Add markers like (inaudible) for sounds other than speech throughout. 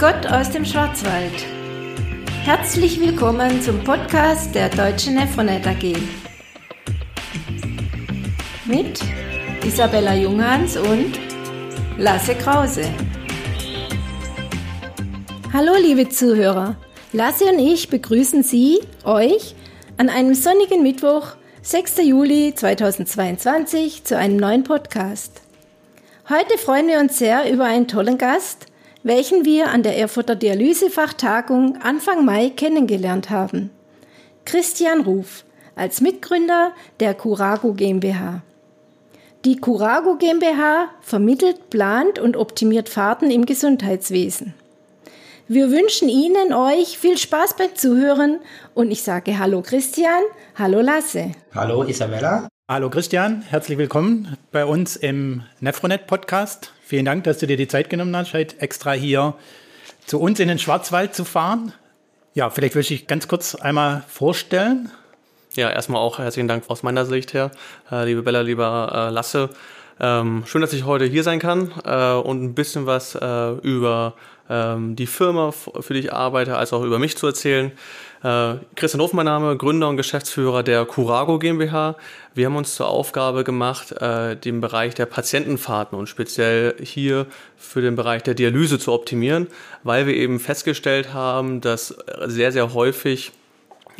Gott aus dem Schwarzwald. Herzlich willkommen zum Podcast der Deutschen Nephronet AG. Mit Isabella Junghans und Lasse Krause. Hallo liebe Zuhörer, Lasse und ich begrüßen Sie, euch, an einem sonnigen Mittwoch, 6. Juli 2022, zu einem neuen Podcast. Heute freuen wir uns sehr über einen tollen Gast, welchen wir an der Erfurter Dialysefachtagung Anfang Mai kennengelernt haben. Christian Ruf als Mitgründer der Curago GmbH. Die Curago GmbH vermittelt, plant und optimiert Fahrten im Gesundheitswesen. Wir wünschen Ihnen euch viel Spaß beim Zuhören und ich sage Hallo Christian, hallo Lasse. Hallo Isabella. Hallo Christian, herzlich willkommen bei uns im Nefronet Podcast. Vielen Dank, dass du dir die Zeit genommen hast, heute extra hier zu uns in den Schwarzwald zu fahren. Ja, vielleicht will ich dich ganz kurz einmal vorstellen. Ja, erstmal auch herzlichen Dank aus meiner Sicht her, äh, liebe Bella, lieber äh, Lasse. Ähm, schön, dass ich heute hier sein kann äh, und ein bisschen was über ähm, die Firma, für die ich arbeite, als auch über mich zu erzählen. Äh, Christian Hof, mein Name, Gründer und Geschäftsführer der Curago GmbH. Wir haben uns zur Aufgabe gemacht, äh, den Bereich der Patientenfahrten und speziell hier für den Bereich der Dialyse zu optimieren, weil wir eben festgestellt haben, dass sehr, sehr häufig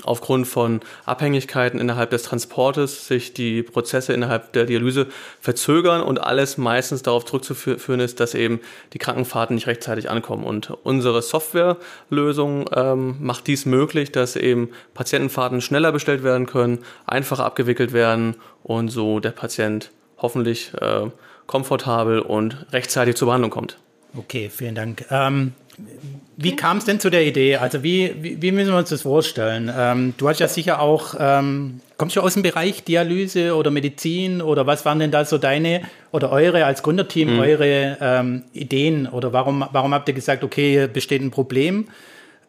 aufgrund von Abhängigkeiten innerhalb des Transportes sich die Prozesse innerhalb der Dialyse verzögern und alles meistens darauf zurückzuführen ist, dass eben die Krankenfahrten nicht rechtzeitig ankommen. Und unsere Softwarelösung ähm, macht dies möglich, dass eben Patientenfahrten schneller bestellt werden können, einfacher abgewickelt werden und so der Patient hoffentlich äh, komfortabel und rechtzeitig zur Behandlung kommt. Okay, vielen Dank. Ähm, wie kam es denn zu der Idee? Also wie, wie, wie, müssen wir uns das vorstellen? Ähm, du hast ja sicher auch, ähm, kommst du aus dem Bereich Dialyse oder Medizin oder was waren denn da so deine oder eure als Gründerteam, mhm. eure ähm, Ideen oder warum, warum habt ihr gesagt, okay, hier besteht ein Problem?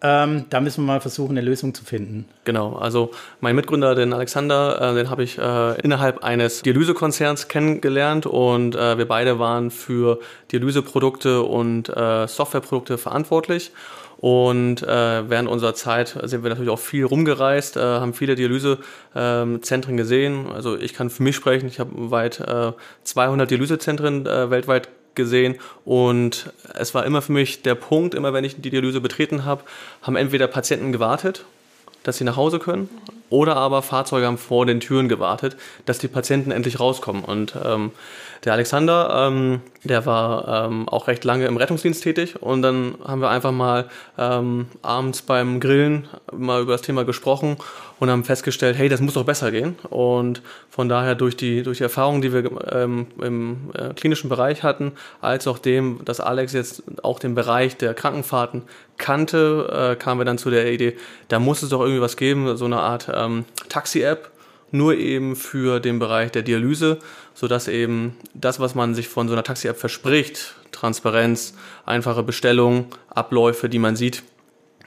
Ähm, da müssen wir mal versuchen, eine Lösung zu finden. Genau, also mein Mitgründer, den Alexander, äh, den habe ich äh, innerhalb eines Dialysekonzerns kennengelernt und äh, wir beide waren für Dialyseprodukte und äh, Softwareprodukte verantwortlich. Und äh, während unserer Zeit sind wir natürlich auch viel rumgereist, äh, haben viele Dialysezentren gesehen. Also ich kann für mich sprechen, ich habe weit äh, 200 Dialysezentren äh, weltweit gesehen. Und es war immer für mich der Punkt, immer wenn ich die Dialyse betreten habe, haben entweder Patienten gewartet, dass sie nach Hause können oder aber Fahrzeuge haben vor den Türen gewartet, dass die Patienten endlich rauskommen und ähm, der Alexander, ähm, der war ähm, auch recht lange im Rettungsdienst tätig und dann haben wir einfach mal ähm, abends beim Grillen mal über das Thema gesprochen und haben festgestellt, hey, das muss doch besser gehen. Und von daher durch die, durch die Erfahrungen, die wir ähm, im äh, klinischen Bereich hatten, als auch dem, dass Alex jetzt auch den Bereich der Krankenfahrten kannte, äh, kamen wir dann zu der Idee, da muss es doch irgendwie was geben, so eine Art ähm, Taxi-App, nur eben für den Bereich der Dialyse, sodass eben das, was man sich von so einer Taxi-App verspricht, Transparenz, einfache Bestellung, Abläufe, die man sieht,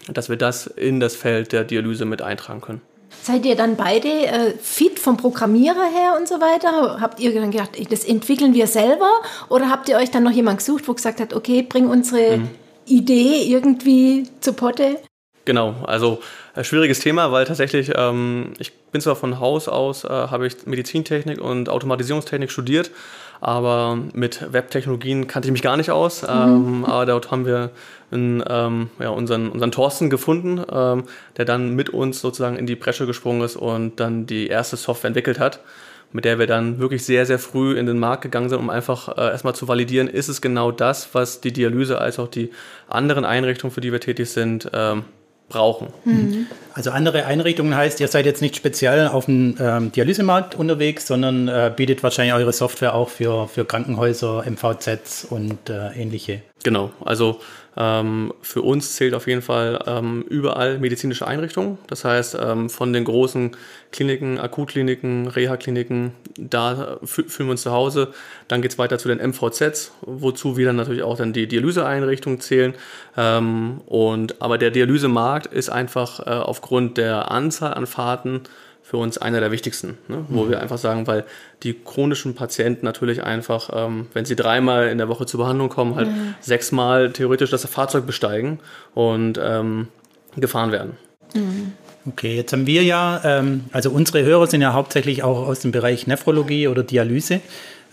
dass wir das in das Feld der Dialyse mit eintragen können. Seid ihr dann beide äh, fit vom Programmierer her und so weiter? Habt ihr dann gedacht, das entwickeln wir selber? Oder habt ihr euch dann noch jemand gesucht, wo gesagt hat, okay, bring unsere mhm. Idee irgendwie zu Potte? Genau, also äh, schwieriges Thema, weil tatsächlich, ähm, ich bin zwar von Haus aus, äh, habe ich Medizintechnik und Automatisierungstechnik studiert, aber mit Webtechnologien kannte ich mich gar nicht aus. Mhm. Ähm, aber dort haben wir in, ähm, ja, unseren, unseren Thorsten gefunden, ähm, der dann mit uns sozusagen in die Bresche gesprungen ist und dann die erste Software entwickelt hat mit der wir dann wirklich sehr, sehr früh in den Markt gegangen sind, um einfach äh, erstmal zu validieren, ist es genau das, was die Dialyse als auch die anderen Einrichtungen, für die wir tätig sind, ähm, brauchen. Mhm. Also andere Einrichtungen heißt, ihr seid jetzt nicht speziell auf dem ähm, Dialysemarkt unterwegs, sondern äh, bietet wahrscheinlich eure Software auch für, für Krankenhäuser, MVZs und äh, ähnliche. Genau, also ähm, für uns zählt auf jeden Fall ähm, überall medizinische Einrichtungen. Das heißt, ähm, von den großen Kliniken, Akutkliniken, Reha-Kliniken, da fühlen wir uns zu Hause. Dann geht es weiter zu den MVZs, wozu wir dann natürlich auch dann die Dialyseeinrichtungen zählen. Ähm, und, aber der Dialysemarkt ist einfach äh, aufgrund der Anzahl an Fahrten für uns einer der wichtigsten, ne? wo mhm. wir einfach sagen, weil die chronischen Patienten natürlich einfach, ähm, wenn sie dreimal in der Woche zur Behandlung kommen, halt mhm. sechsmal theoretisch das Fahrzeug besteigen und ähm, gefahren werden. Mhm. Okay, jetzt haben wir ja, ähm, also unsere Hörer sind ja hauptsächlich auch aus dem Bereich Nephrologie oder Dialyse.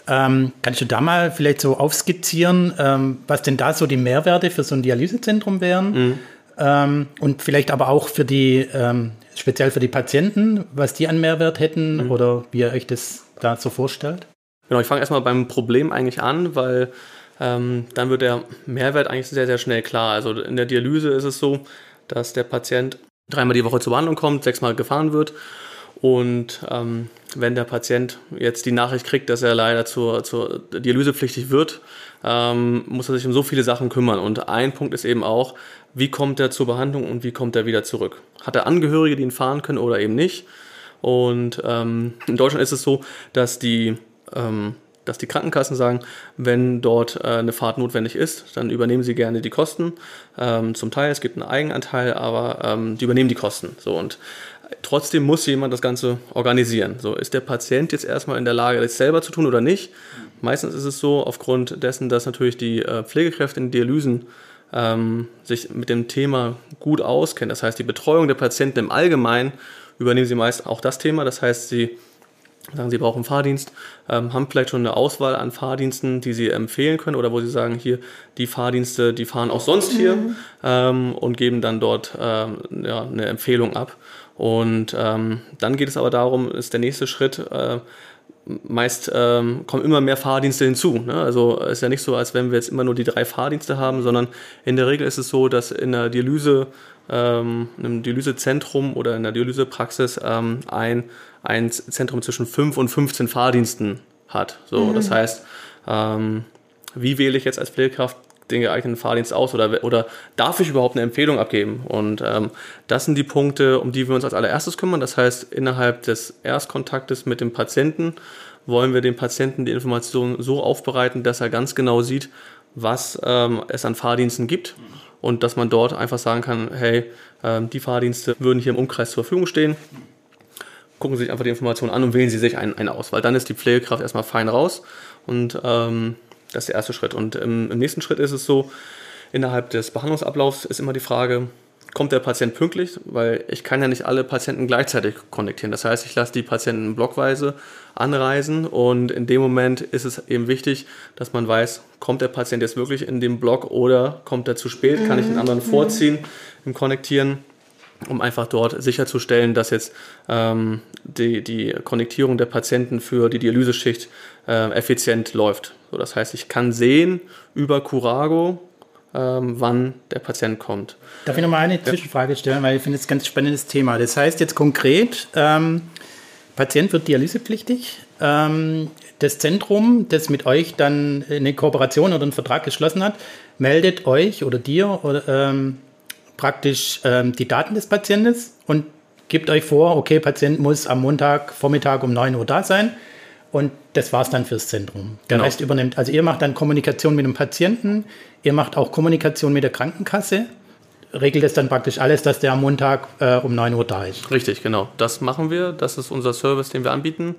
Ähm, kannst du da mal vielleicht so aufskizzieren, ähm, was denn da so die Mehrwerte für so ein Dialysezentrum wären? Mhm. Ähm, und vielleicht aber auch für die, ähm, speziell für die Patienten, was die an Mehrwert hätten mhm. oder wie ihr euch das da so vorstellt? Genau, ich fange erstmal beim Problem eigentlich an, weil ähm, dann wird der Mehrwert eigentlich sehr, sehr schnell klar. Also in der Dialyse ist es so, dass der Patient dreimal die Woche zur Behandlung kommt, sechsmal gefahren wird. Und ähm, wenn der Patient jetzt die Nachricht kriegt, dass er leider zur, zur Dialysepflichtig wird, ähm, muss er sich um so viele Sachen kümmern. Und ein Punkt ist eben auch, wie kommt er zur Behandlung und wie kommt er wieder zurück? Hat er Angehörige, die ihn fahren können oder eben nicht? Und ähm, in Deutschland ist es so, dass die ähm, dass die Krankenkassen sagen, wenn dort äh, eine Fahrt notwendig ist, dann übernehmen sie gerne die Kosten. Ähm, zum Teil, es gibt einen Eigenanteil, aber ähm, die übernehmen die Kosten. So und trotzdem muss jemand das Ganze organisieren. So ist der Patient jetzt erstmal in der Lage, das selber zu tun oder nicht. Meistens ist es so, aufgrund dessen, dass natürlich die äh, Pflegekräfte in Dialysen ähm, sich mit dem Thema gut auskennen. Das heißt, die Betreuung der Patienten im Allgemeinen übernehmen sie meist auch das Thema. Das heißt, sie sagen, Sie brauchen Fahrdienst, ähm, haben vielleicht schon eine Auswahl an Fahrdiensten, die Sie empfehlen können oder wo Sie sagen, hier, die Fahrdienste, die fahren auch sonst hier mhm. ähm, und geben dann dort ähm, ja, eine Empfehlung ab. Und ähm, dann geht es aber darum, ist der nächste Schritt, äh, meist ähm, kommen immer mehr Fahrdienste hinzu. Ne? Also ist ja nicht so, als wenn wir jetzt immer nur die drei Fahrdienste haben, sondern in der Regel ist es so, dass in der Dialyse, ähm, in einem Dialysezentrum oder in der Dialysepraxis ähm, ein ein Zentrum zwischen 5 und 15 Fahrdiensten hat. So, mhm. das heißt, ähm, wie wähle ich jetzt als Pflegekraft den geeigneten Fahrdienst aus oder, oder darf ich überhaupt eine Empfehlung abgeben? Und ähm, das sind die Punkte, um die wir uns als allererstes kümmern. Das heißt, innerhalb des Erstkontaktes mit dem Patienten wollen wir dem Patienten die Informationen so aufbereiten, dass er ganz genau sieht, was ähm, es an Fahrdiensten gibt und dass man dort einfach sagen kann, hey, ähm, die Fahrdienste würden hier im Umkreis zur Verfügung stehen gucken Sie sich einfach die Informationen an und wählen Sie sich einen, einen aus, weil dann ist die Pflegekraft erstmal fein raus und ähm, das ist der erste Schritt. Und im, im, nächsten Schritt ist es so, innerhalb des Behandlungsablaufs ist immer die Frage, kommt der Patient pünktlich? Weil ich kann ja nicht alle Patienten gleichzeitig konnektieren. Das heißt, ich lasse die Patienten blockweise anreisen und in dem Moment ist es eben wichtig, dass man weiß, kommt der Patient jetzt wirklich in den Block oder kommt er zu spät? Kann ich den anderen mhm. vorziehen im Konnektieren? Um einfach dort sicherzustellen, dass jetzt ähm, die, die Konnektierung der Patienten für die Dialyseschicht äh, effizient läuft. So, das heißt, ich kann sehen über Curago, ähm, wann der Patient kommt. Darf ich nochmal eine Zwischenfrage stellen, weil ich finde es ein ganz spannendes Thema. Das heißt jetzt konkret, ähm, Patient wird dialysepflichtig. Ähm, das Zentrum, das mit euch dann eine Kooperation oder einen Vertrag geschlossen hat, meldet euch oder dir oder ähm, praktisch ähm, die Daten des Patienten und gebt euch vor, okay, Patient muss am Montag Vormittag um 9 Uhr da sein. Und das war es dann fürs Zentrum. Der genau. Rest übernimmt. Also ihr macht dann Kommunikation mit dem Patienten, ihr macht auch Kommunikation mit der Krankenkasse, regelt es dann praktisch alles, dass der am Montag äh, um 9 Uhr da ist. Richtig, genau. Das machen wir. Das ist unser Service, den wir anbieten.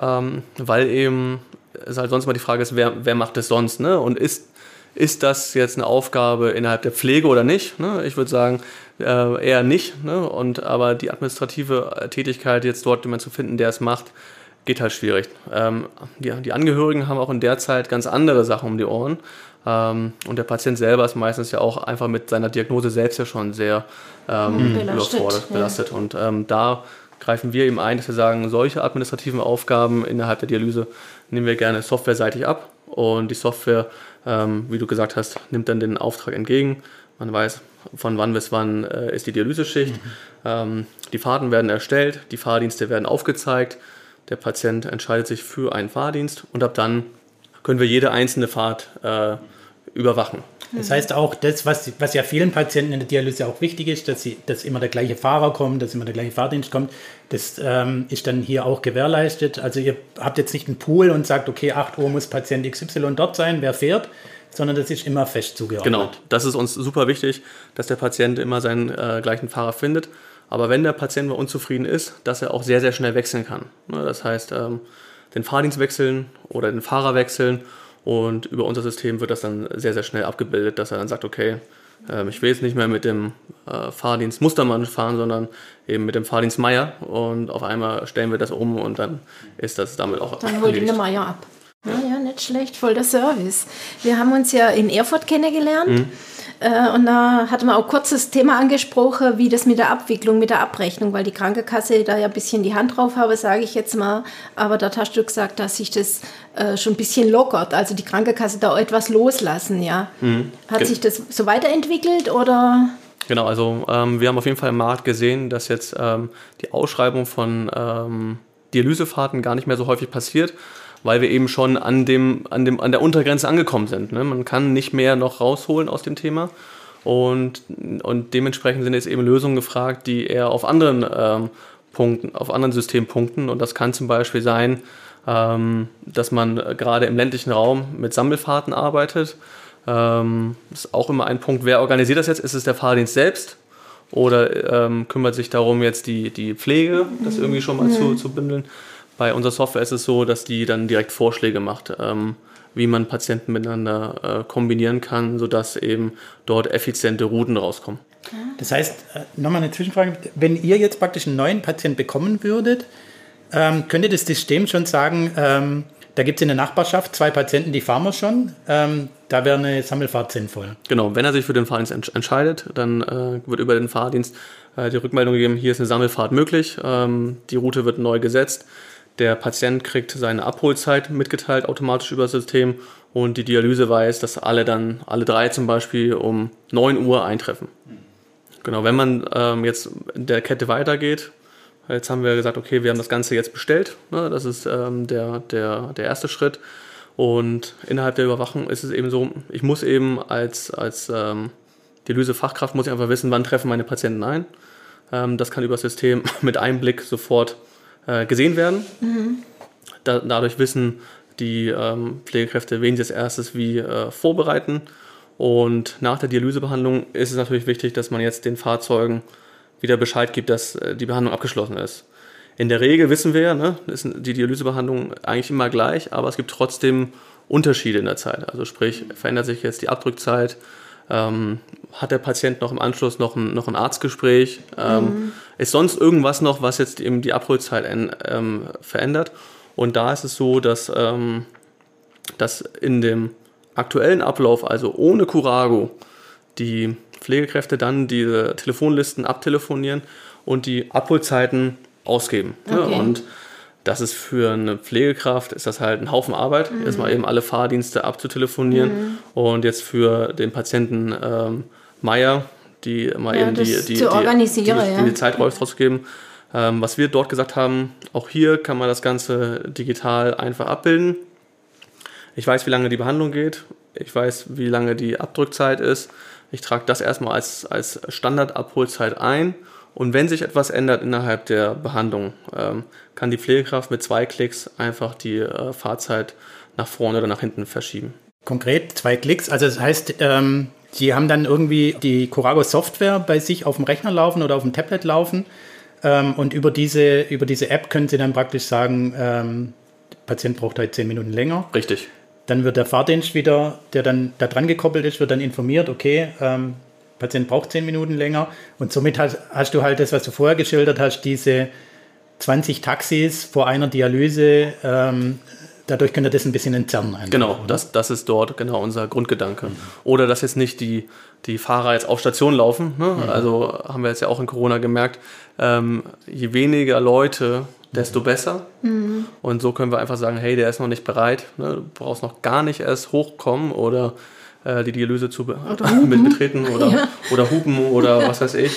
Ähm, weil eben es halt sonst mal die Frage ist, wer, wer macht es sonst? Ne? Und ist ist das jetzt eine Aufgabe innerhalb der Pflege oder nicht? Ne? Ich würde sagen, äh, eher nicht. Ne? Und, aber die administrative Tätigkeit, jetzt dort jemanden zu finden, der es macht, geht halt schwierig. Ähm, die, die, Angehörigen haben auch in der Zeit ganz andere Sachen um die Ohren. Ähm, und der Patient selber ist meistens ja auch einfach mit seiner Diagnose selbst ja schon sehr ähm, mhm. belastet. belastet. Ja. Und ähm, da greifen wir eben ein, dass wir sagen, solche administrativen Aufgaben innerhalb der Dialyse nehmen wir gerne softwareseitig ab. Und die Software ähm, wie du gesagt hast, nimmt dann den Auftrag entgegen. Man weiß, von wann bis wann äh, ist die Dialyseschicht. Mhm. Ähm, die Fahrten werden erstellt, die Fahrdienste werden aufgezeigt. Der Patient entscheidet sich für einen Fahrdienst und ab dann können wir jede einzelne Fahrt äh, überwachen. Das heißt auch, das, was, was ja vielen Patienten in der Dialyse auch wichtig ist, dass, sie, dass immer der gleiche Fahrer kommt, dass immer der gleiche Fahrdienst kommt, das ähm, ist dann hier auch gewährleistet. Also ihr habt jetzt nicht einen Pool und sagt, okay, 8 Uhr muss Patient XY dort sein, wer fährt, sondern das ist immer fest zugeordnet. Genau, das ist uns super wichtig, dass der Patient immer seinen äh, gleichen Fahrer findet. Aber wenn der Patient mal unzufrieden ist, dass er auch sehr, sehr schnell wechseln kann. Ne, das heißt, ähm, den Fahrdienst wechseln oder den Fahrer wechseln und über unser System wird das dann sehr, sehr schnell abgebildet, dass er dann sagt, okay, ähm, ich will jetzt nicht mehr mit dem äh, Fahrdienst Mustermann fahren, sondern eben mit dem Fahrdienst Meier und auf einmal stellen wir das um und dann ist das damit auch Dann holt ihn der Meier ab. Ja, ja, nicht schlecht, voll der Service. Wir haben uns ja in Erfurt kennengelernt. Mhm. Äh, und da hatte man auch kurz das Thema angesprochen, wie das mit der Abwicklung, mit der Abrechnung, weil die Krankenkasse da ja ein bisschen die Hand drauf habe, sage ich jetzt mal. Aber da hast du gesagt, dass sich das äh, schon ein bisschen lockert, also die Krankenkasse da etwas loslassen, ja. Mhm. Hat Ge sich das so weiterentwickelt oder? Genau, also ähm, wir haben auf jeden Fall im Markt gesehen, dass jetzt ähm, die Ausschreibung von ähm, Dialysefahrten gar nicht mehr so häufig passiert weil wir eben schon an, dem, an, dem, an der Untergrenze angekommen sind. Ne? Man kann nicht mehr noch rausholen aus dem Thema. Und, und dementsprechend sind jetzt eben Lösungen gefragt, die eher auf anderen ähm, Punkten, auf anderen Systempunkten. Und das kann zum Beispiel sein, ähm, dass man gerade im ländlichen Raum mit Sammelfahrten arbeitet. Ähm, ist auch immer ein Punkt, wer organisiert das jetzt? Ist es der Fahrdienst selbst? Oder ähm, kümmert sich darum, jetzt die, die Pflege, das irgendwie schon mal zu, zu bündeln? Bei unserer Software ist es so, dass die dann direkt Vorschläge macht, ähm, wie man Patienten miteinander äh, kombinieren kann, sodass eben dort effiziente Routen rauskommen. Das heißt, äh, nochmal eine Zwischenfrage, wenn ihr jetzt praktisch einen neuen Patienten bekommen würdet, ähm, könnte das System schon sagen, ähm, da gibt es in der Nachbarschaft zwei Patienten, die fahren wir schon. Ähm, da wäre eine Sammelfahrt sinnvoll. Genau, wenn er sich für den Fahrdienst ents entscheidet, dann äh, wird über den Fahrdienst äh, die Rückmeldung gegeben, hier ist eine Sammelfahrt möglich, ähm, die Route wird neu gesetzt. Der Patient kriegt seine Abholzeit mitgeteilt automatisch über das System und die Dialyse weiß, dass alle dann, alle drei zum Beispiel um 9 Uhr eintreffen. Genau, wenn man ähm, jetzt in der Kette weitergeht, jetzt haben wir gesagt, okay, wir haben das Ganze jetzt bestellt, ne, das ist ähm, der, der, der erste Schritt. Und innerhalb der Überwachung ist es eben so, ich muss eben als, als ähm, Dialysefachkraft muss ich einfach wissen, wann treffen meine Patienten ein. Ähm, das kann über das System (laughs) mit einem Blick sofort äh, gesehen werden. Mhm. Da, dadurch wissen die ähm, Pflegekräfte, wen sie als erstes wie äh, vorbereiten. Und nach der Dialysebehandlung ist es natürlich wichtig, dass man jetzt den Fahrzeugen wieder Bescheid gibt, dass äh, die Behandlung abgeschlossen ist. In der Regel wissen wir, ne, ist die Dialysebehandlung eigentlich immer gleich, aber es gibt trotzdem Unterschiede in der Zeit. Also sprich, verändert sich jetzt die Abdrückzeit, ähm, hat der Patient noch im Anschluss noch ein, noch ein Arztgespräch? Ähm, mhm. Ist sonst irgendwas noch, was jetzt eben die Abholzeit ähm, verändert? Und da ist es so, dass, ähm, dass in dem aktuellen Ablauf, also ohne Curago, die Pflegekräfte dann diese Telefonlisten abtelefonieren und die Abholzeiten ausgeben. Okay. Ja, und das ist für eine Pflegekraft, ist das halt ein Haufen Arbeit, mhm. erstmal eben alle Fahrdienste abzutelefonieren mhm. und jetzt für den Patienten ähm, Meier, die mal ja, eben die, die, die, die, die, ja. die Zeit rauszugeben. Ähm, was wir dort gesagt haben, auch hier kann man das Ganze digital einfach abbilden. Ich weiß, wie lange die Behandlung geht. Ich weiß, wie lange die Abdrückzeit ist. Ich trage das erstmal als, als Standardabholzeit ein und wenn sich etwas ändert innerhalb der Behandlung, ähm, kann die Pflegekraft mit zwei Klicks einfach die äh, Fahrzeit nach vorne oder nach hinten verschieben. Konkret zwei Klicks, also das heißt, ähm, die haben dann irgendwie die Corago Software bei sich auf dem Rechner laufen oder auf dem Tablet laufen ähm, und über diese, über diese App können sie dann praktisch sagen, ähm, Patient braucht halt zehn Minuten länger. Richtig. Dann wird der Fahrdienst wieder, der dann da dran gekoppelt ist, wird dann informiert, okay, ähm, Patient braucht zehn Minuten länger. Und somit hast, hast, du halt das, was du vorher geschildert hast, diese 20 Taxis vor einer Dialyse. Ähm, dadurch könnt ihr das ein bisschen entzerren. Einfach, genau, das, das ist dort genau unser Grundgedanke. Mhm. Oder dass jetzt nicht die, die Fahrer jetzt auf Station laufen. Ne? Mhm. Also haben wir jetzt ja auch in Corona gemerkt, ähm, je weniger Leute, desto besser. Mhm. Und so können wir einfach sagen, hey, der ist noch nicht bereit, ne? du brauchst noch gar nicht erst hochkommen oder äh, die Dialyse zu be mit betreten oder, ja. oder hupen oder (laughs) ja. was weiß ich.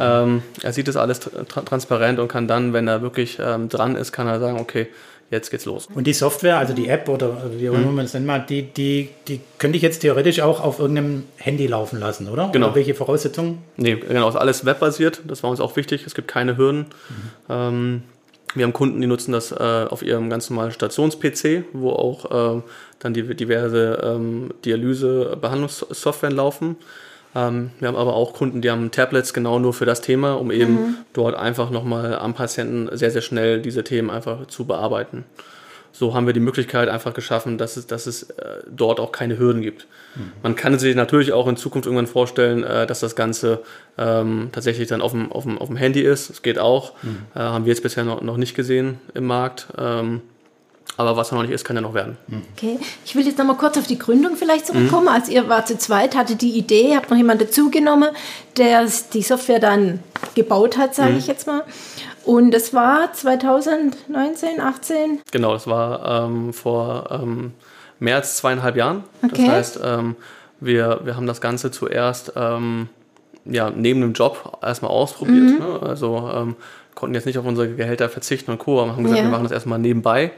Ähm, er sieht das alles tra transparent und kann dann, wenn er wirklich ähm, dran ist, kann er sagen, okay, jetzt geht's los. Und die Software, also die App oder wie auch immer mhm. man es nennt, die, die, die könnte ich jetzt theoretisch auch auf irgendeinem Handy laufen lassen, oder? Genau. Oder welche Voraussetzungen? Nee, genau, ist alles webbasiert, das war uns auch wichtig, es gibt keine Hürden. Mhm. Ähm, wir haben Kunden, die nutzen das äh, auf ihrem ganz normalen Stations-PC, wo auch äh, dann die diverse ähm, Dialyse-Behandlungssoftware laufen. Ähm, wir haben aber auch Kunden, die haben Tablets genau nur für das Thema, um eben mhm. dort einfach nochmal am Patienten sehr, sehr schnell diese Themen einfach zu bearbeiten. So haben wir die Möglichkeit einfach geschaffen, dass es, dass es äh, dort auch keine Hürden gibt. Mhm. Man kann sich natürlich auch in Zukunft irgendwann vorstellen, äh, dass das Ganze ähm, tatsächlich dann auf dem, auf, dem, auf dem Handy ist. Das geht auch. Mhm. Äh, haben wir jetzt bisher noch, noch nicht gesehen im Markt. Ähm, aber was noch nicht ist, kann ja noch werden. Okay, ich will jetzt noch mal kurz auf die Gründung vielleicht zurückkommen. Mhm. Als ihr war zu zweit, hatte die Idee, habt noch jemanden dazugenommen, der die Software dann gebaut hat, sage mhm. ich jetzt mal. Und das war 2019, 18? Genau, das war ähm, vor ähm, mehr als zweieinhalb Jahren. Okay. Das heißt, ähm, wir, wir haben das Ganze zuerst ähm, ja, neben dem Job erstmal ausprobiert. Mhm. Ne? Also ähm, konnten jetzt nicht auf unsere Gehälter verzichten und Co., aber haben gesagt, ja. wir machen das erstmal nebenbei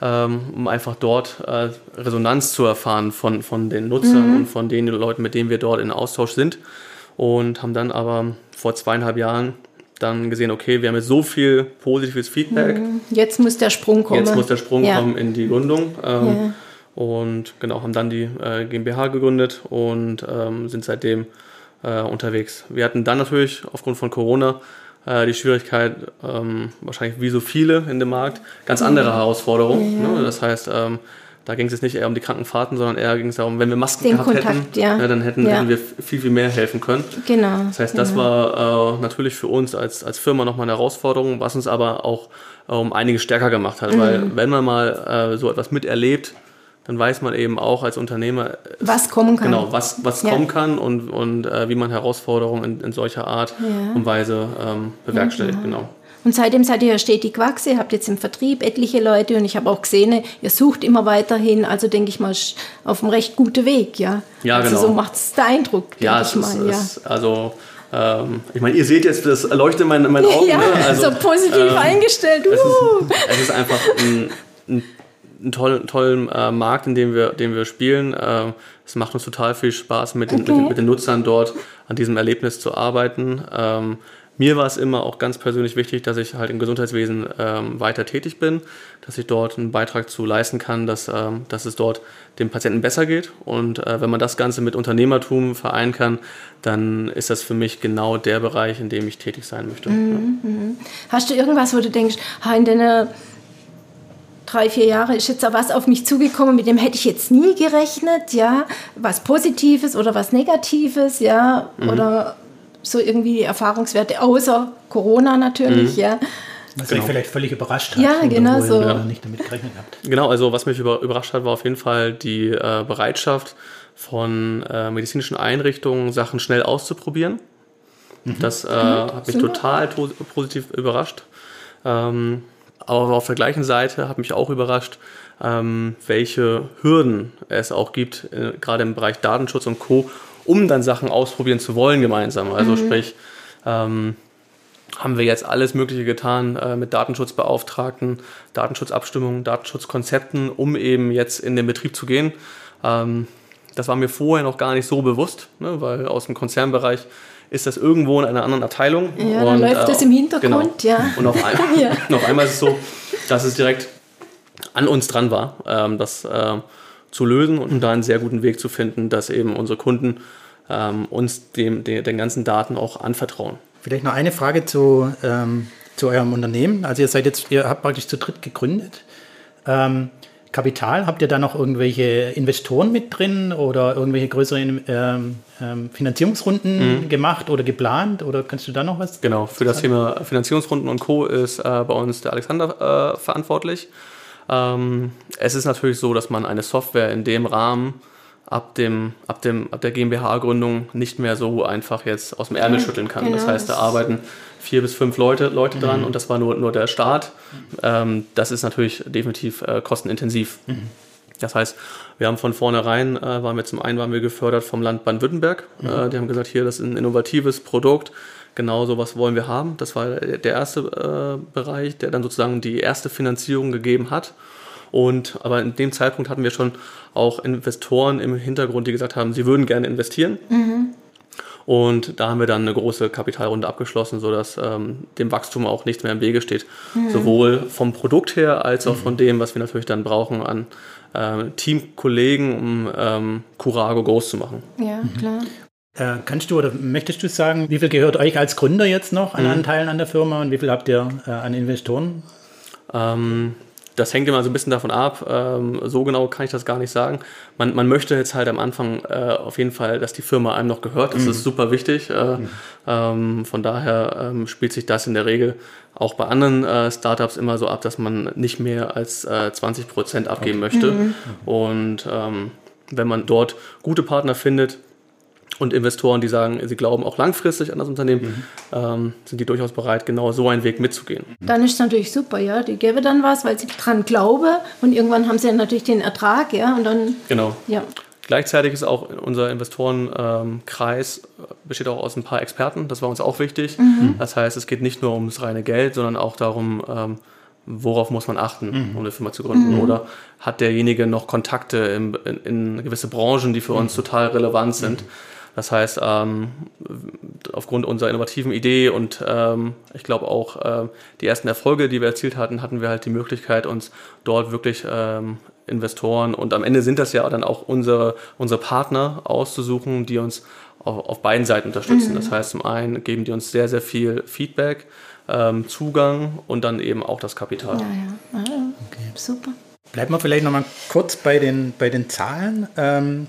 ähm, um einfach dort äh, Resonanz zu erfahren von, von den Nutzern mhm. und von den Leuten, mit denen wir dort in Austausch sind. Und haben dann aber vor zweieinhalb Jahren dann gesehen, okay, wir haben jetzt so viel positives Feedback. Mhm. Jetzt muss der Sprung kommen. Jetzt muss der Sprung ja. kommen in die Gründung. Ähm, ja. Und genau, haben dann die äh, GmbH gegründet und ähm, sind seitdem äh, unterwegs. Wir hatten dann natürlich aufgrund von Corona äh, die Schwierigkeit, ähm, wahrscheinlich wie so viele in dem Markt, ganz andere Herausforderungen. Ja. Ne? Das heißt, ähm, da ging es jetzt nicht eher um die Krankenfahrten, sondern eher ging es darum, wenn wir Masken Den gehabt Kontakt, hätten, ja. Ja, dann hätten, ja. hätten, wir viel, viel mehr helfen können. Genau. Das heißt, das genau. war äh, natürlich für uns als, als Firma nochmal eine Herausforderung, was uns aber auch um einiges stärker gemacht hat. Mhm. Weil wenn man mal äh, so etwas miterlebt, dann weiß man eben auch als Unternehmer, was kommen kann. Genau, was, was ja. kommen kann und, und äh, wie man Herausforderungen in, in solcher Art ja. und Weise ähm, bewerkstelligt. Ja, genau. Und seitdem seid ihr ja stetig gewachsen, ihr habt jetzt im Vertrieb etliche Leute und ich habe auch gesehen, ihr sucht immer weiterhin, also denke ich mal, auf einem recht guten Weg, ja. Ja, also genau. So macht es den Eindruck, ja, es ist, ja. Ist, also ähm, ich meine, ihr seht jetzt, das leuchtet in meinen, meinen (laughs) Augen. Ja, ne? also, so positiv ähm, eingestellt. Uh. Es, ist, es, ist, einfach ein, ein einen tollen, tollen äh, Markt, in dem wir, den wir spielen. Äh, es macht uns total viel Spaß, mit den, okay. mit, mit, den Nutzern dort an diesem Erlebnis zu arbeiten. Ähm, mir war es immer auch ganz persönlich wichtig, dass ich halt im Gesundheitswesen ähm, weiter tätig bin, dass ich dort einen Beitrag zu leisten kann, dass, ähm, dass es dort dem Patienten besser geht. Und äh, wenn man das Ganze mit Unternehmertum vereinen kann, dann ist das für mich genau der Bereich, in dem ich tätig sein möchte. Mhm, ja. Mhm. Hast du irgendwas, wo du denkst, in deiner drei, vier Jahre ist jetzt auch was auf mich zugekommen, mit dem hätte ich jetzt nie gerechnet, ja, was Positives oder was Negatives, ja, mhm. oder so irgendwie die Erfahrungswerte, außer Corona natürlich, mhm. ja. Was genau. euch vielleicht völlig überrascht hat. Ja, genau so. Ihr nicht damit gerechnet habt. Genau, also was mich über, überrascht hat, war auf jeden Fall die äh, Bereitschaft von äh, medizinischen Einrichtungen, Sachen schnell auszuprobieren. Mhm. Das äh, mhm. hat mich Super. total positiv überrascht. Ähm, aber auf der gleichen Seite hat mich auch überrascht, ähm, welche Hürden es auch gibt, äh, gerade im Bereich Datenschutz und Co., um dann Sachen ausprobieren zu wollen gemeinsam. Also mhm. sprich, ähm, haben wir jetzt alles Mögliche getan äh, mit Datenschutzbeauftragten, Datenschutzabstimmungen, Datenschutzkonzepten, um eben jetzt in den Betrieb zu gehen. Ähm, das war mir vorher noch gar nicht so bewusst, ne, weil aus dem Konzernbereich ist das irgendwo in einer anderen Abteilung. Ja, und, dann läuft äh, das im Hintergrund, genau. ja. Und auf, ein, (laughs) ja. (laughs) und auf einmal ist es so, dass es direkt an uns dran war, ähm, das äh, zu lösen und da einen sehr guten Weg zu finden, dass eben unsere Kunden ähm, uns dem, den, den ganzen Daten auch anvertrauen. Vielleicht noch eine Frage zu, ähm, zu eurem Unternehmen. Also ihr seid jetzt, ihr habt praktisch zu dritt gegründet. Ähm, Kapital? Habt ihr da noch irgendwelche Investoren mit drin oder irgendwelche größeren ähm, ähm, Finanzierungsrunden mhm. gemacht oder geplant? Oder kannst du da noch was? Genau, für das Thema Finanzierungsrunden und Co. ist äh, bei uns der Alexander äh, verantwortlich. Ähm, es ist natürlich so, dass man eine Software in dem Rahmen ab, dem, ab, dem, ab der GmbH-Gründung nicht mehr so einfach jetzt aus dem Ärmel schütteln kann. Genau. Das heißt, da arbeiten vier bis fünf Leute, Leute dran mhm. und das war nur, nur der Start. Ähm, das ist natürlich definitiv äh, kostenintensiv. Mhm. Das heißt, wir haben von vornherein, äh, waren wir zum einen waren wir gefördert vom Land Baden-Württemberg. Mhm. Äh, die haben gesagt, hier, das ist ein innovatives Produkt. Genau so was wollen wir haben. Das war der erste äh, Bereich, der dann sozusagen die erste Finanzierung gegeben hat. Und aber in dem Zeitpunkt hatten wir schon auch Investoren im Hintergrund, die gesagt haben, sie würden gerne investieren. Mhm. Und da haben wir dann eine große Kapitalrunde abgeschlossen, sodass ähm, dem Wachstum auch nichts mehr im Wege steht. Mhm. Sowohl vom Produkt her als auch von dem, was wir natürlich dann brauchen an äh, Teamkollegen, um ähm, Curago groß zu machen. Ja, klar. Äh, kannst du oder möchtest du sagen, wie viel gehört euch als Gründer jetzt noch an mhm. Anteilen an der Firma und wie viel habt ihr äh, an Investoren? Ähm, das hängt immer so ein bisschen davon ab. Ähm, so genau kann ich das gar nicht sagen. Man, man möchte jetzt halt am Anfang äh, auf jeden Fall, dass die Firma einem noch gehört. Das mhm. ist super wichtig. Äh, mhm. ähm, von daher ähm, spielt sich das in der Regel auch bei anderen äh, Startups immer so ab, dass man nicht mehr als äh, 20 Prozent abgeben okay. möchte. Mhm. Und ähm, wenn man dort gute Partner findet, und Investoren, die sagen, sie glauben auch langfristig an das Unternehmen, mhm. ähm, sind die durchaus bereit, genau so einen Weg mitzugehen. Dann ist es natürlich super, ja. Die gäbe dann was, weil sie dran glauben und irgendwann haben sie dann natürlich den Ertrag, ja. Und dann, genau. Ja. Gleichzeitig ist auch unser Investorenkreis ähm, besteht auch aus ein paar Experten. Das war uns auch wichtig. Mhm. Das heißt, es geht nicht nur ums reine Geld, sondern auch darum, ähm, worauf muss man achten, mhm. um eine Firma zu gründen? Mhm. Oder hat derjenige noch Kontakte in, in, in gewisse Branchen, die für uns mhm. total relevant sind? Das heißt, ähm, aufgrund unserer innovativen Idee und ähm, ich glaube auch äh, die ersten Erfolge, die wir erzielt hatten, hatten wir halt die Möglichkeit, uns dort wirklich ähm, Investoren und am Ende sind das ja dann auch unsere, unsere Partner auszusuchen, die uns auf, auf beiden Seiten unterstützen. Mhm. Das heißt, zum einen geben die uns sehr, sehr viel Feedback, ähm, Zugang und dann eben auch das Kapital. Ja, ja. Ah, okay. Super. Bleiben wir vielleicht nochmal kurz bei den, bei den Zahlen. Ähm,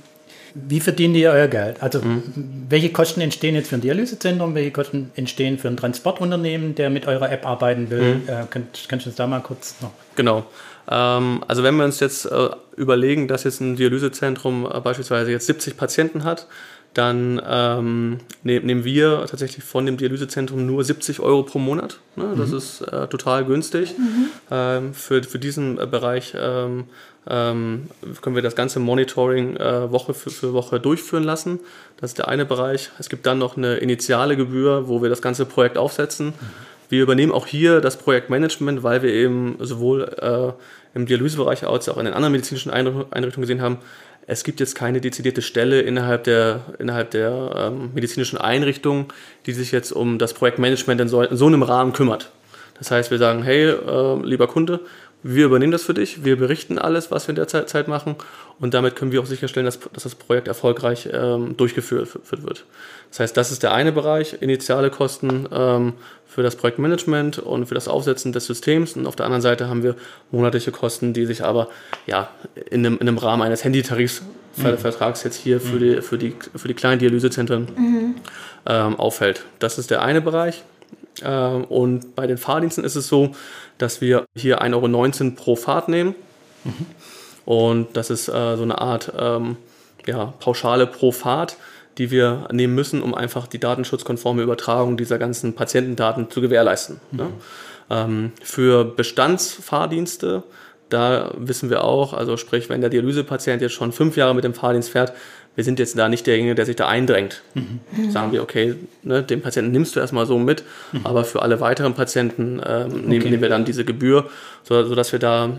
wie verdient ihr euer Geld? Also mhm. welche Kosten entstehen jetzt für ein Dialysezentrum? Welche Kosten entstehen für ein Transportunternehmen, der mit eurer App arbeiten will? Mhm. Äh, kannst, kannst du uns da mal kurz noch? Genau. Ähm, also wenn wir uns jetzt äh, überlegen, dass jetzt ein Dialysezentrum äh, beispielsweise jetzt 70 Patienten hat, dann ähm, ne, nehmen wir tatsächlich von dem Dialysezentrum nur 70 Euro pro Monat. Ne? Das mhm. ist äh, total günstig. Mhm. Ähm, für, für diesen äh, Bereich ähm, ähm, können wir das ganze Monitoring äh, Woche für, für, Woche durchführen lassen. Das ist der eine Bereich. Es gibt dann noch eine initiale Gebühr, wo wir das ganze Projekt aufsetzen. Mhm. Wir übernehmen auch hier das Projektmanagement, weil wir eben sowohl äh, im Dialysebereich als auch in den anderen medizinischen Einrichtungen gesehen haben, es gibt jetzt keine dezidierte Stelle innerhalb der, innerhalb der ähm, medizinischen Einrichtung, die sich jetzt um das Projektmanagement in so, in so einem Rahmen kümmert. Das heißt, wir sagen, hey, äh, lieber Kunde, wir übernehmen das für dich, wir berichten alles, was wir in der Zeit, machen und damit können wir auch sicherstellen, dass, dass das Projekt erfolgreich ähm, durchgeführt wird. Das heißt, das ist der eine Bereich, initiale Kosten ähm, für das Projektmanagement und für das Aufsetzen des Systems und auf der anderen Seite haben wir monatliche Kosten, die sich aber ja, in, einem, in einem Rahmen eines Handytarifs mhm. Vertrags jetzt hier für, die, für, die, für die kleinen Dialysezentren mhm. ähm, auffällt. Das ist der eine Bereich. Ähm, und bei den Fahrdiensten ist es so, dass wir hier 1,19 Euro pro Fahrt nehmen. Mhm. Und das ist äh, so eine Art ähm, ja, Pauschale pro Fahrt, die wir nehmen müssen, um einfach die datenschutzkonforme Übertragung dieser ganzen Patientendaten zu gewährleisten. Mhm. Ne? Ähm, für Bestandsfahrdienste da wissen wir auch, also sprich, wenn der Dialysepatient jetzt schon fünf Jahre mit dem Fahrdienst fährt, wir sind jetzt da nicht derjenige, der sich da eindrängt. Mhm. Sagen wir, okay, ne, den Patienten nimmst du erstmal so mit, mhm. aber für alle weiteren Patienten ähm, okay. nehmen, nehmen, wir dann diese Gebühr, so, sodass wir da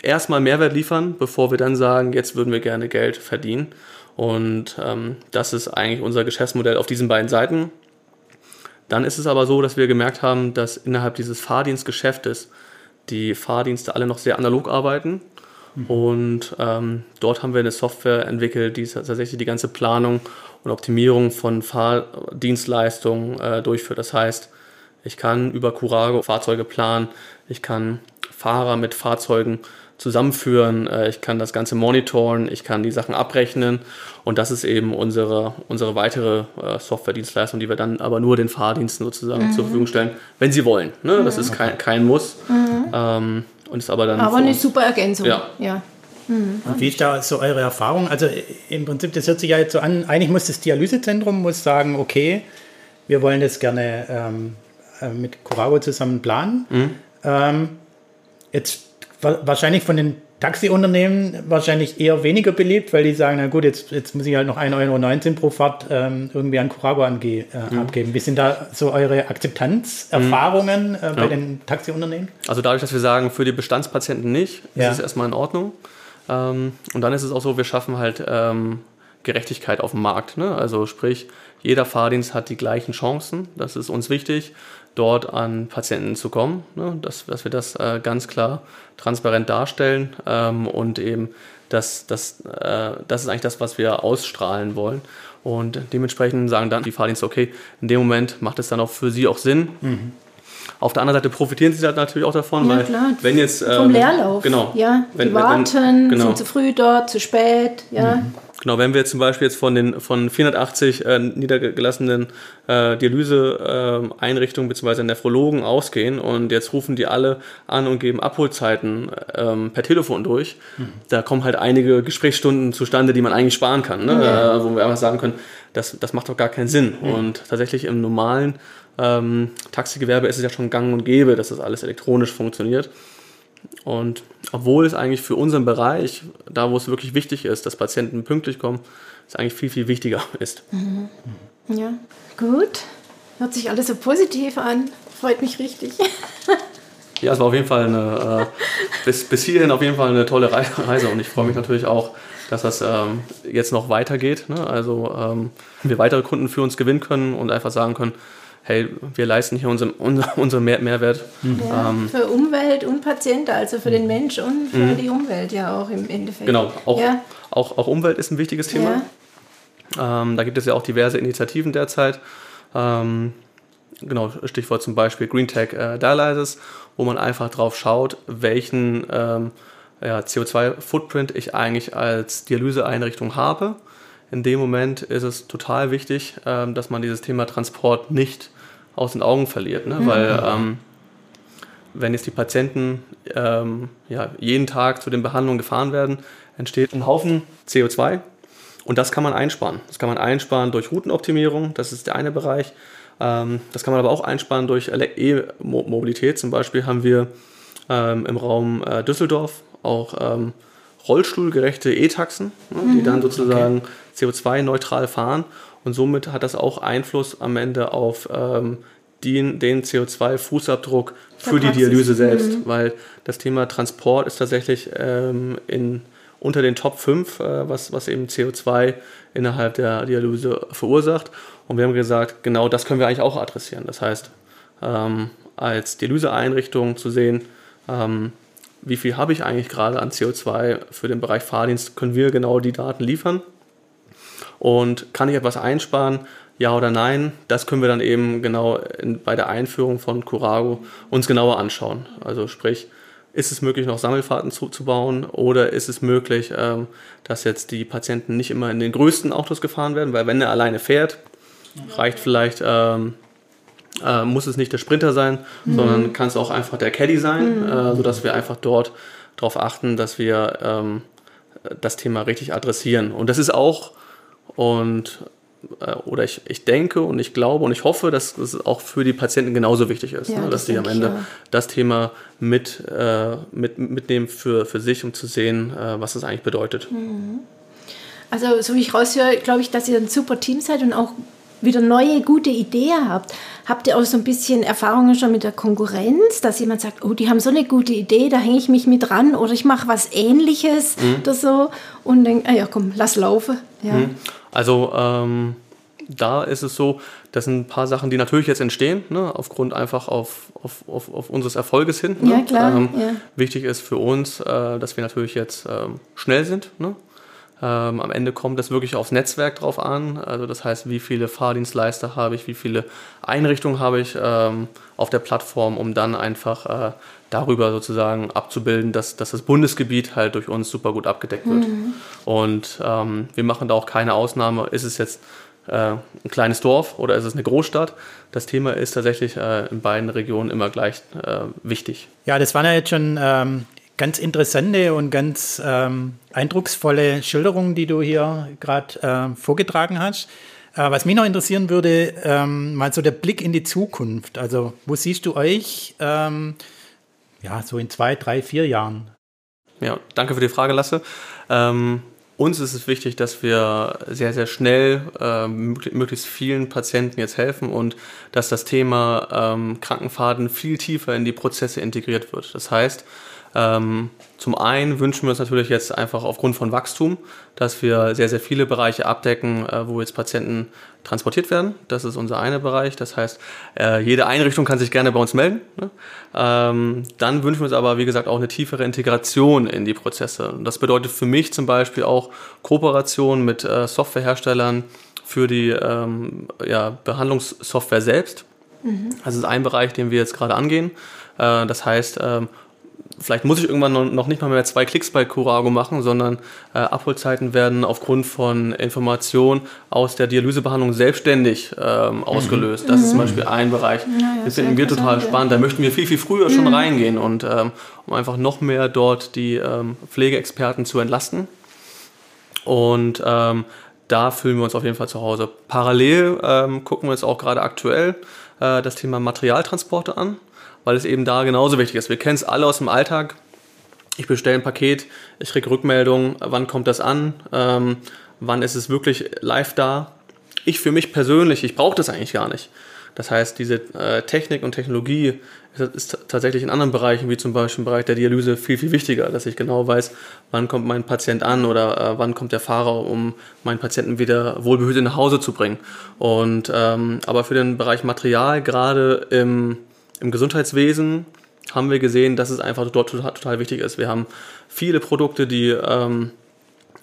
erstmal Mehrwert liefern, bevor wir dann sagen, jetzt würden wir gerne Geld verdienen. Und ähm, das ist eigentlich unser Geschäftsmodell auf diesen beiden Seiten. Dann ist es aber so, dass wir gemerkt haben, dass innerhalb dieses Fahrdienstgeschäftes die Fahrdienste alle noch sehr analog arbeiten und ähm, dort haben wir eine Software entwickelt, die tatsächlich die ganze Planung und Optimierung von Fahrdienstleistungen äh, durchführt. Das heißt, ich kann über Curago Fahrzeuge planen, ich kann Fahrer mit Fahrzeugen zusammenführen, äh, ich kann das Ganze monitoren, ich kann die Sachen abrechnen und das ist eben unsere, unsere weitere äh, Software-Dienstleistung, die wir dann aber nur den Fahrdiensten sozusagen mhm. zur Verfügung stellen, wenn sie wollen. Ne? Das mhm. ist kein, kein Muss. Mhm. Ähm, und ist aber dann. Aber eine super Ergänzung. Ja. ja. Mhm. Und wie ist da so eure Erfahrung? Also im Prinzip, das hört sich ja jetzt so an, eigentlich muss das Dialysezentrum muss sagen, okay, wir wollen das gerne ähm, äh, mit Corago zusammen planen. Mhm. Ähm, jetzt wahrscheinlich von den Taxiunternehmen wahrscheinlich eher weniger beliebt, weil die sagen, na gut, jetzt, jetzt muss ich halt noch 1,19 Euro pro Fahrt ähm, irgendwie an Corago ange, äh, mhm. abgeben. Wie sind da so eure Akzeptanzerfahrungen mhm. äh, bei ja. den Taxiunternehmen? Also dadurch, dass wir sagen, für die Bestandspatienten nicht, ja. ist es erstmal in Ordnung. Ähm, und dann ist es auch so, wir schaffen halt ähm, Gerechtigkeit auf dem Markt. Ne? Also sprich, jeder Fahrdienst hat die gleichen Chancen. Das ist uns wichtig dort an Patienten zu kommen, ne? dass, dass wir das äh, ganz klar transparent darstellen ähm, und eben das, das, äh, das ist eigentlich das, was wir ausstrahlen wollen. Und dementsprechend sagen dann die Fahrdienste, okay, in dem Moment macht es dann auch für sie auch Sinn. Mhm. Auf der anderen Seite profitieren sie halt natürlich auch davon, ja, weil klar. wenn jetzt ähm, vom Leerlauf, genau, ja, wenn, die warten, wenn, genau. sind zu früh dort, zu spät, ja. Mhm. Genau, wenn wir zum Beispiel jetzt von den von 480 äh, niedergelassenen äh, Dialyse-Einrichtungen äh, bzw. Nephrologen ausgehen und jetzt rufen die alle an und geben Abholzeiten ähm, per Telefon durch, mhm. da kommen halt einige Gesprächsstunden zustande, die man eigentlich sparen kann, ne? Ja. Äh, wo wir einfach sagen können, das, das macht doch gar keinen Sinn. Mhm. Und tatsächlich im normalen ähm, Taxigewerbe ist es ja schon gang und gäbe, dass das alles elektronisch funktioniert. Und obwohl es eigentlich für unseren Bereich, da wo es wirklich wichtig ist, dass Patienten pünktlich kommen, es eigentlich viel, viel wichtiger (laughs) ist. Mhm. Ja, gut. Hört sich alles so positiv an. Freut mich richtig. (laughs) ja, es war auf jeden Fall eine, äh, bis, bis hierhin auf jeden Fall eine tolle Reise und ich freue mich natürlich auch, dass das ähm, jetzt noch weitergeht. Ne? Also ähm, wir weitere Kunden für uns gewinnen können und einfach sagen können, hey, wir leisten hier unseren, unser, unseren Mehr Mehrwert. Ja, ähm, für Umwelt und Patienten, also für den Mensch und für mhm. die Umwelt ja auch im Endeffekt. Genau, auch, ja. auch, auch Umwelt ist ein wichtiges Thema. Ja. Ähm, da gibt es ja auch diverse Initiativen derzeit. Ähm, genau, Stichwort zum Beispiel Green Tech äh, Dialysis, wo man einfach drauf schaut, welchen ähm, ja, CO2-Footprint ich eigentlich als Dialyseeinrichtung habe. In dem Moment ist es total wichtig, ähm, dass man dieses Thema Transport nicht aus den Augen verliert. Ne? Mhm. Weil ähm, wenn jetzt die Patienten ähm, ja, jeden Tag zu den Behandlungen gefahren werden, entsteht ein Haufen CO2 und das kann man einsparen. Das kann man einsparen durch Routenoptimierung, das ist der eine Bereich. Ähm, das kann man aber auch einsparen durch E-Mobilität. Zum Beispiel haben wir ähm, im Raum äh, Düsseldorf auch ähm, rollstuhlgerechte E-Taxen, ne, die mhm. dann sozusagen okay. CO2-neutral fahren und somit hat das auch Einfluss am Ende auf ähm, den, den CO2-Fußabdruck für die Dialyse selbst, mhm. weil das Thema Transport ist tatsächlich ähm, in, unter den Top 5, äh, was, was eben CO2 innerhalb der Dialyse verursacht. Und wir haben gesagt, genau das können wir eigentlich auch adressieren. Das heißt, ähm, als Dialyseeinrichtung zu sehen, ähm, wie viel habe ich eigentlich gerade an CO2 für den Bereich Fahrdienst, können wir genau die Daten liefern. Und kann ich etwas einsparen? Ja oder nein? Das können wir dann eben genau in, bei der Einführung von Curago uns genauer anschauen. Also sprich, ist es möglich, noch Sammelfahrten zuzubauen oder ist es möglich, ähm, dass jetzt die Patienten nicht immer in den größten Autos gefahren werden, weil wenn er alleine fährt, reicht vielleicht ähm, äh, muss es nicht der Sprinter sein, mhm. sondern kann es auch einfach der Caddy sein, mhm. äh, sodass wir einfach dort darauf achten, dass wir ähm, das Thema richtig adressieren. Und das ist auch, und äh, oder ich, ich denke und ich glaube und ich hoffe, dass das auch für die Patienten genauso wichtig ist, ja, ne? dass sie am Ende ja. das Thema mit, äh, mit, mitnehmen für, für sich, um zu sehen, äh, was das eigentlich bedeutet. Mhm. Also, so wie ich raushöre, glaube ich, dass ihr ein super Team seid und auch wieder neue, gute Ideen habt. Habt ihr auch so ein bisschen Erfahrungen schon mit der Konkurrenz, dass jemand sagt, oh, die haben so eine gute Idee, da hänge ich mich mit dran oder ich mache was Ähnliches mhm. oder so und denke, ah ja, komm, lass laufen. Ja. Mhm. Also ähm, da ist es so, das sind ein paar Sachen, die natürlich jetzt entstehen, ne, aufgrund einfach auf, auf, auf, auf unseres Erfolges hin. Ne? Ja, klar. Ähm, ja. Wichtig ist für uns, äh, dass wir natürlich jetzt ähm, schnell sind. Ne? Ähm, am Ende kommt es wirklich aufs Netzwerk drauf an. Also das heißt, wie viele Fahrdienstleister habe ich, wie viele Einrichtungen habe ich ähm, auf der Plattform, um dann einfach äh, darüber sozusagen abzubilden, dass, dass das Bundesgebiet halt durch uns super gut abgedeckt wird. Mhm. Und ähm, wir machen da auch keine Ausnahme. Ist es jetzt äh, ein kleines Dorf oder ist es eine Großstadt? Das Thema ist tatsächlich äh, in beiden Regionen immer gleich äh, wichtig. Ja, das waren ja jetzt schon ähm, ganz interessante und ganz ähm, eindrucksvolle Schilderungen, die du hier gerade äh, vorgetragen hast. Äh, was mich noch interessieren würde, ähm, mal so der Blick in die Zukunft. Also, wo siehst du euch ähm, ja, so in zwei, drei, vier Jahren? Ja, danke für die Frage, Lasse. Ähm, uns ist es wichtig, dass wir sehr, sehr schnell äh, möglichst vielen Patienten jetzt helfen und dass das Thema ähm, Krankenfaden viel tiefer in die Prozesse integriert wird. Das heißt, zum einen wünschen wir uns natürlich jetzt einfach aufgrund von Wachstum, dass wir sehr, sehr viele Bereiche abdecken, äh, wo jetzt Patienten transportiert werden. Das ist unser eine Bereich. Das heißt, äh, jede Einrichtung kann sich gerne bei uns melden. Ne? Ähm, dann wünschen wir uns aber, wie gesagt, auch eine tiefere Integration in die Prozesse. Das bedeutet für mich zum Beispiel auch Kooperation mit äh, Softwareherstellern für die ähm, Behandlungssoftware selbst. Mhm. Das ist ein Bereich, den wir jetzt gerade angehen. Das heißt, ähm, vielleicht muss ich irgendwann noch nicht mal mehr zwei Klicks bei Curago machen, sondern äh, Abholzeiten werden aufgrund von Informationen aus der Dialysebehandlung selbstständig ähm, ausgelöst. Das mhm. ist zum Beispiel ein Bereich, ja, ja, das finden wir total spannend. Da möchten wir viel, viel früher schon mhm. reingehen und ähm, um einfach noch mehr dort die ähm, Pflegeexperten zu entlasten. Und ähm, da fühlen wir uns auf jeden Fall zu Hause. Parallel ähm, gucken wir uns auch gerade aktuell äh, das Thema Materialtransporte an weil es eben da genauso wichtig ist. Wir kennen es alle aus dem Alltag. Ich bestelle ein Paket, ich kriege Rückmeldungen, wann kommt das an, ähm, wann ist es wirklich live da. Ich für mich persönlich, ich brauche das eigentlich gar nicht. Das heißt, diese äh, Technik und Technologie ist, ist, tatsächlich in anderen Bereichen, wie zum Beispiel im Bereich der Dialyse, viel, viel wichtiger, dass ich genau weiß, wann kommt mein Patient an oder äh, wann kommt der Fahrer, um meinen Patienten wieder wohlbehütet nach Hause zu bringen. Und ähm, aber für den Bereich Material, gerade im im Gesundheitswesen haben wir gesehen, dass es einfach dort total, total wichtig ist. Wir haben viele Produkte, die ähm,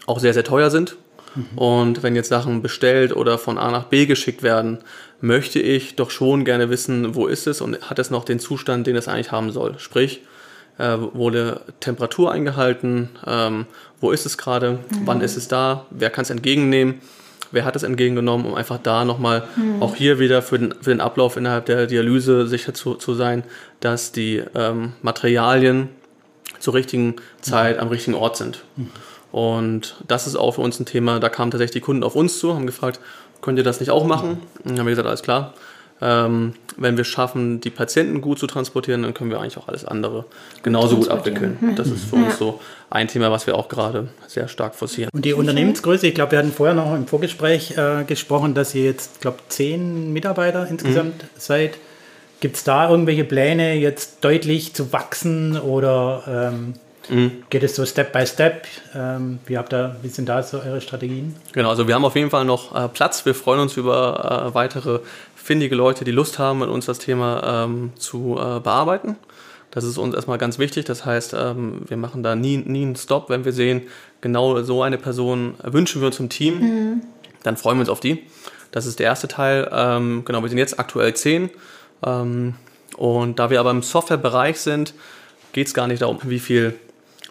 auch sehr, sehr teuer sind. Mhm. Und wenn jetzt Sachen bestellt oder von A nach B geschickt werden, möchte ich doch schon gerne wissen, wo ist es und hat es noch den Zustand, den es eigentlich haben soll. Sprich, äh, wurde Temperatur eingehalten, ähm, wo ist es gerade, mhm. wann ist es da, wer kann es entgegennehmen wer hat es entgegengenommen, um einfach da nochmal mhm. auch hier wieder für den, für den Ablauf innerhalb der Dialyse sicher zu, zu sein, dass die ähm, Materialien zur richtigen Zeit am richtigen Ort sind. Mhm. Und das ist auch für uns ein Thema, da kamen tatsächlich die Kunden auf uns zu, haben gefragt, könnt ihr das nicht auch machen? Und dann haben wir gesagt, alles klar, ähm, wenn wir schaffen, die Patienten gut zu transportieren, dann können wir eigentlich auch alles andere genauso gut abwickeln. Das ist für uns so ein Thema, was wir auch gerade sehr stark forcieren. Und die Unternehmensgröße, ich glaube, wir hatten vorher noch im Vorgespräch äh, gesprochen, dass ihr jetzt, glaube zehn Mitarbeiter insgesamt mhm. seid. Gibt es da irgendwelche Pläne, jetzt deutlich zu wachsen oder ähm, mhm. geht es so Step by Step? Ähm, wie, habt ihr, wie sind da so eure Strategien? Genau, also wir haben auf jeden Fall noch äh, Platz. Wir freuen uns über äh, weitere findige Leute, die Lust haben, mit uns das Thema ähm, zu äh, bearbeiten. Das ist uns erstmal ganz wichtig. Das heißt, ähm, wir machen da nie, nie einen Stop, wenn wir sehen, genau so eine Person wünschen wir uns im Team. Mhm. Dann freuen wir uns auf die. Das ist der erste Teil. Ähm, genau, wir sind jetzt aktuell zehn. Ähm, und da wir aber im Softwarebereich sind, geht es gar nicht darum, wie viel,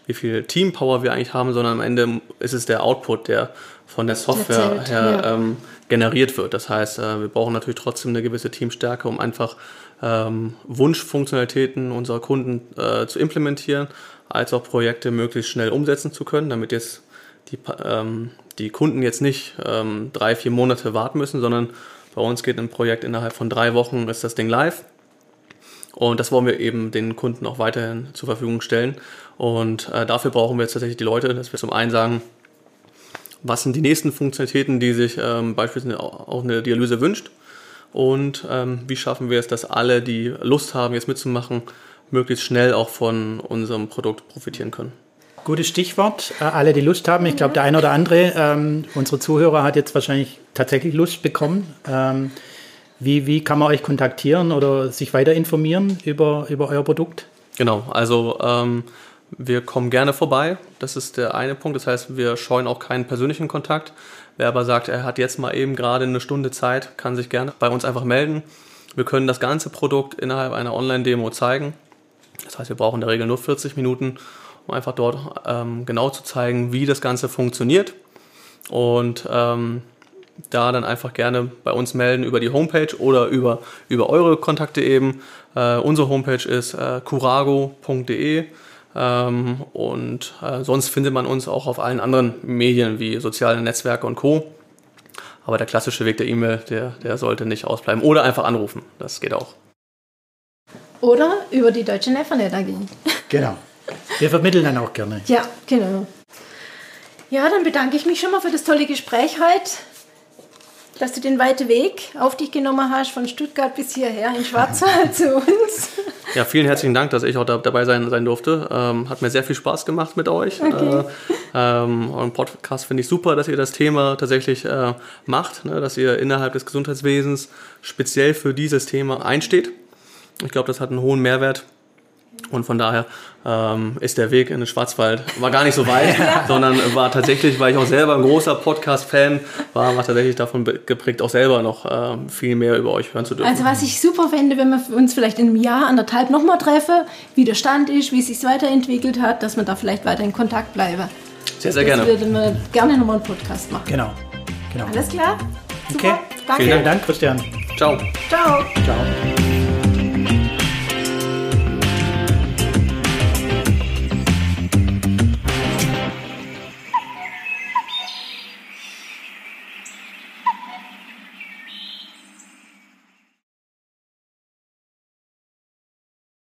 wie viel Teampower wir eigentlich haben, sondern am Ende ist es der Output, der von der Software Erzählt, her ja. ähm, generiert wird. Das heißt, äh, wir brauchen natürlich trotzdem eine gewisse Teamstärke, um einfach ähm, Wunschfunktionalitäten unserer Kunden äh, zu implementieren, als auch Projekte möglichst schnell umsetzen zu können, damit jetzt die, ähm, die Kunden jetzt nicht ähm, drei, vier Monate warten müssen, sondern bei uns geht ein Projekt innerhalb von drei Wochen ist das Ding live. Und das wollen wir eben den Kunden auch weiterhin zur Verfügung stellen. Und äh, dafür brauchen wir jetzt tatsächlich die Leute, dass wir zum einen sagen, was sind die nächsten Funktionalitäten, die sich ähm, beispielsweise auch eine Dialyse wünscht und ähm, wie schaffen wir es, dass alle, die Lust haben, jetzt mitzumachen, möglichst schnell auch von unserem Produkt profitieren können. Gutes Stichwort. Äh, alle, die Lust haben. Ich glaube, der eine oder andere, ähm, unsere Zuhörer, hat jetzt wahrscheinlich tatsächlich Lust bekommen. Ähm, wie, wie kann man euch kontaktieren oder sich weiter informieren über, über euer Produkt? Genau, also ähm, wir kommen gerne vorbei. Das ist der eine Punkt. Das heißt, wir scheuen auch keinen persönlichen Kontakt. Wer aber sagt, er hat jetzt mal eben gerade eine Stunde Zeit, kann sich gerne bei uns einfach melden. Wir können das ganze Produkt innerhalb einer Online-Demo zeigen. Das heißt, wir brauchen in der Regel nur 40 Minuten, um einfach dort ähm, genau zu zeigen, wie das Ganze funktioniert. Und ähm, da dann einfach gerne bei uns melden über die Homepage oder über, über eure Kontakte eben. Äh, unsere Homepage ist äh, curago.de. Ähm, und äh, sonst findet man uns auch auf allen anderen Medien wie soziale Netzwerke und Co. Aber der klassische Weg der E-Mail, der, der sollte nicht ausbleiben. Oder einfach anrufen, das geht auch. Oder über die Deutsche Nefernet AG. Genau. Wir vermitteln dann auch gerne. Ja, genau. Ja, dann bedanke ich mich schon mal für das tolle Gespräch heute. Dass du den weiten Weg auf dich genommen hast, von Stuttgart bis hierher in Schwarzwald (laughs) zu uns. Ja, vielen herzlichen Dank, dass ich auch da, dabei sein, sein durfte. Ähm, hat mir sehr viel Spaß gemacht mit euch. Okay. Äh, ähm, euren Podcast finde ich super, dass ihr das Thema tatsächlich äh, macht, ne, dass ihr innerhalb des Gesundheitswesens speziell für dieses Thema einsteht. Ich glaube, das hat einen hohen Mehrwert. Und von daher ähm, ist der Weg in den Schwarzwald war gar nicht so weit, (laughs) sondern war tatsächlich, weil ich auch selber ein großer Podcast-Fan war, war tatsächlich davon geprägt, auch selber noch ähm, viel mehr über euch hören zu dürfen. Also was ich super fände, wenn wir uns vielleicht in einem Jahr, anderthalb nochmal treffen, wie der Stand ist, wie es sich weiterentwickelt hat, dass man da vielleicht weiter in Kontakt bleiben. Sehr, sehr gerne. Würden wir gerne nochmal einen Podcast machen. Genau. genau. Alles klar? Super. Okay. Danke. Vielen Dank, Christian. Ciao. Ciao. Ciao.